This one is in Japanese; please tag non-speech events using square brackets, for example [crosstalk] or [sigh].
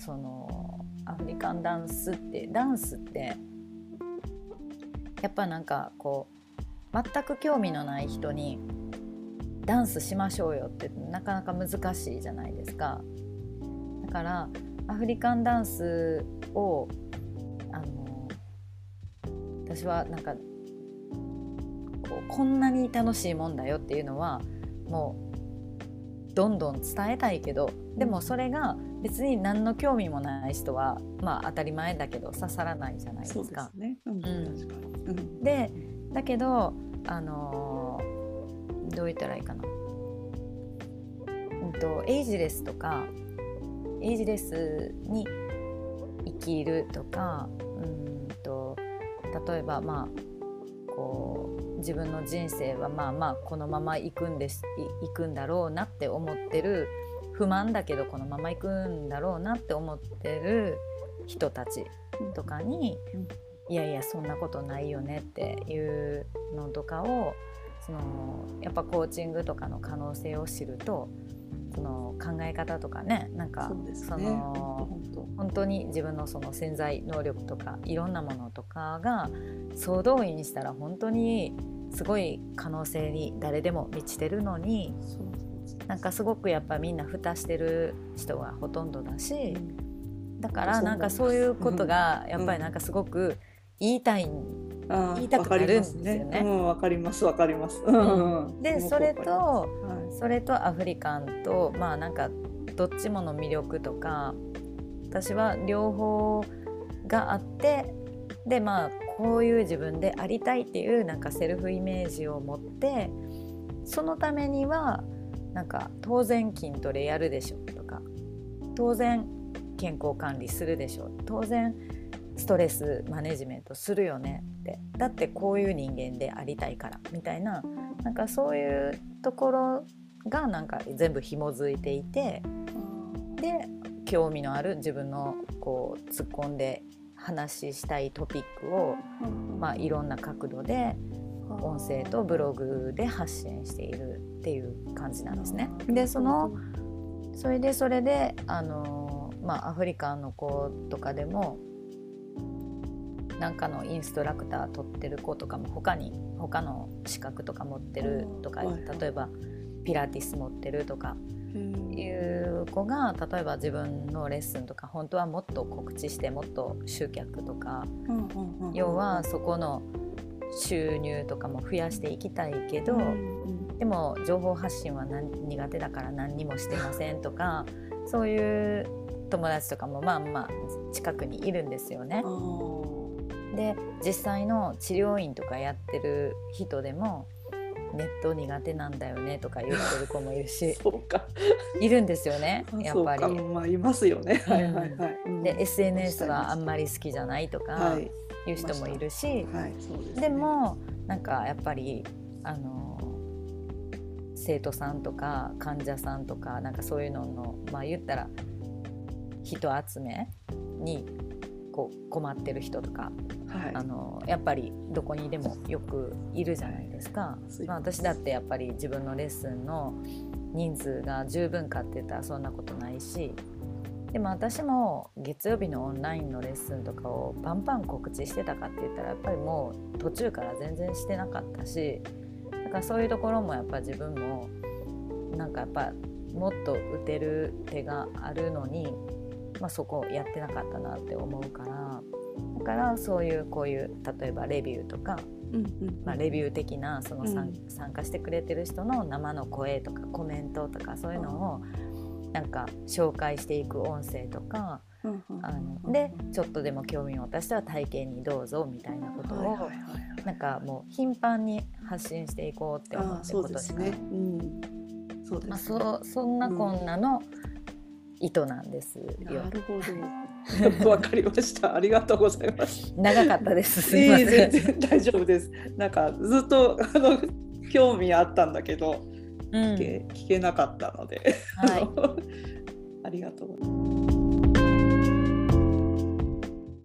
そのアフリカンダンスってダンスってやっぱなんかこう全く興味のない人にダンスしましょうよってなかなか難しいじゃないですか。だからアフリカンダンスをあの私はなんかここんなに楽しいもんだよっていうのはもうどんどん伝えたいけどでもそれが別に何の興味もない人はまあ当たり前だけど刺さらないじゃないですか。ね。うん、うん、でだけどあのー、どう言ったらいいかな、うんと、エイジレスとかエイジレスに生きるとかうんと例えばまあこう自分の人生はまあまあこのまま行くんです行くんだろうなって思ってる不満だけどこのまま行くんだろうなって思ってる人たちとかに、いやいやそんなことないよねっていうのとかをそのやっぱコーチングとかの可能性を知るとその考え方とかねなんかそ、ね、の本当。に自分のその潜在能力とかいろんなものとかが総動員したら本当にすごい可能性に誰でも満ちてるのになんかすごくやっぱみんな蓋してる人がほとんどだし、だからなんかそういうことがやっぱりなんかすごく言いたい、言いたくなるんですよね。わ、かります。わかります。でそれと、それとアフリカンとまあなんかどっちもの魅力とか私は両方があってでまあこういう自分でありたいっていうなんかセルフイメージを持ってそのためにはなんか当然筋トレやるでしょとか当然健康管理するでしょ当然ストレスマネジメントするよね。って。だってこういう人間でありたいからみたいな。なんかそういうところがなんか全部紐づいていてで興味のある自分のこう突っ込んで話したいトピックを、まあ、いろんな角度で音声とブログで発信しているっていう感じなんですね。でそのそれでそれであの、まあ、アフリカの子とかでもなんかのインストラクター取ってる子とかも他に他の資格とか持ってるとか例えばピラティス持ってるとかいう子が例えば自分のレッスンとか本当はもっと告知してもっと集客とか要はそこの収入とかも増やしていきたいけど、でも情報発信は苦手だから何にもしてませんとかそういう友達とかもまあまあ近くにいるんですよね。で実際の治療院とかやってる人でもネット苦手なんだよねとか言ってる子もいるし [laughs] いるんですよね [laughs] やっぱり。まあ、いますよね。はいはいはい、で SNS はあんまり好きじゃないとかい。う人もいるし、はい。で、ね、もなんかやっぱりあの生徒さんとか患者さんとかなんかそういうののまあ言ったら人集めにこう困ってる人とか、はい、あのやっぱりどこにでもよくいるじゃないですか、まあ、私だってやっぱり自分のレッスンの人数が十分かって言ったらそんなことないしでも私も月曜日のオンラインのレッスンとかをバンバン告知してたかって言ったらやっぱりもう途中から全然してなかったしだからそういうところもやっぱ自分もなんかやっぱもっと打てる手があるのにまあ、そこやってなかったなって思うから。だからそういうこういう例えばレビューとか、うんうん。まあ、レビュー的なその、うん、参加してくれてる人の生の声とかコメントとかそういうのをなんか紹介していく音声とか。あのでちょっとでも興味を持たしたら体験にどうぞみたいなことをなんかもう頻繁に発信していこうって思って今年か？ら。そうまあ、そそんなこんなの、意図なんですよ。なるほど。[laughs] わかりました。ありがとうございます。長かったです。すみません。全然大丈夫です。なんかずっとあの興味あったんだけど、うん、聞け聞けなかったので、はい、[laughs] ありがとうございます。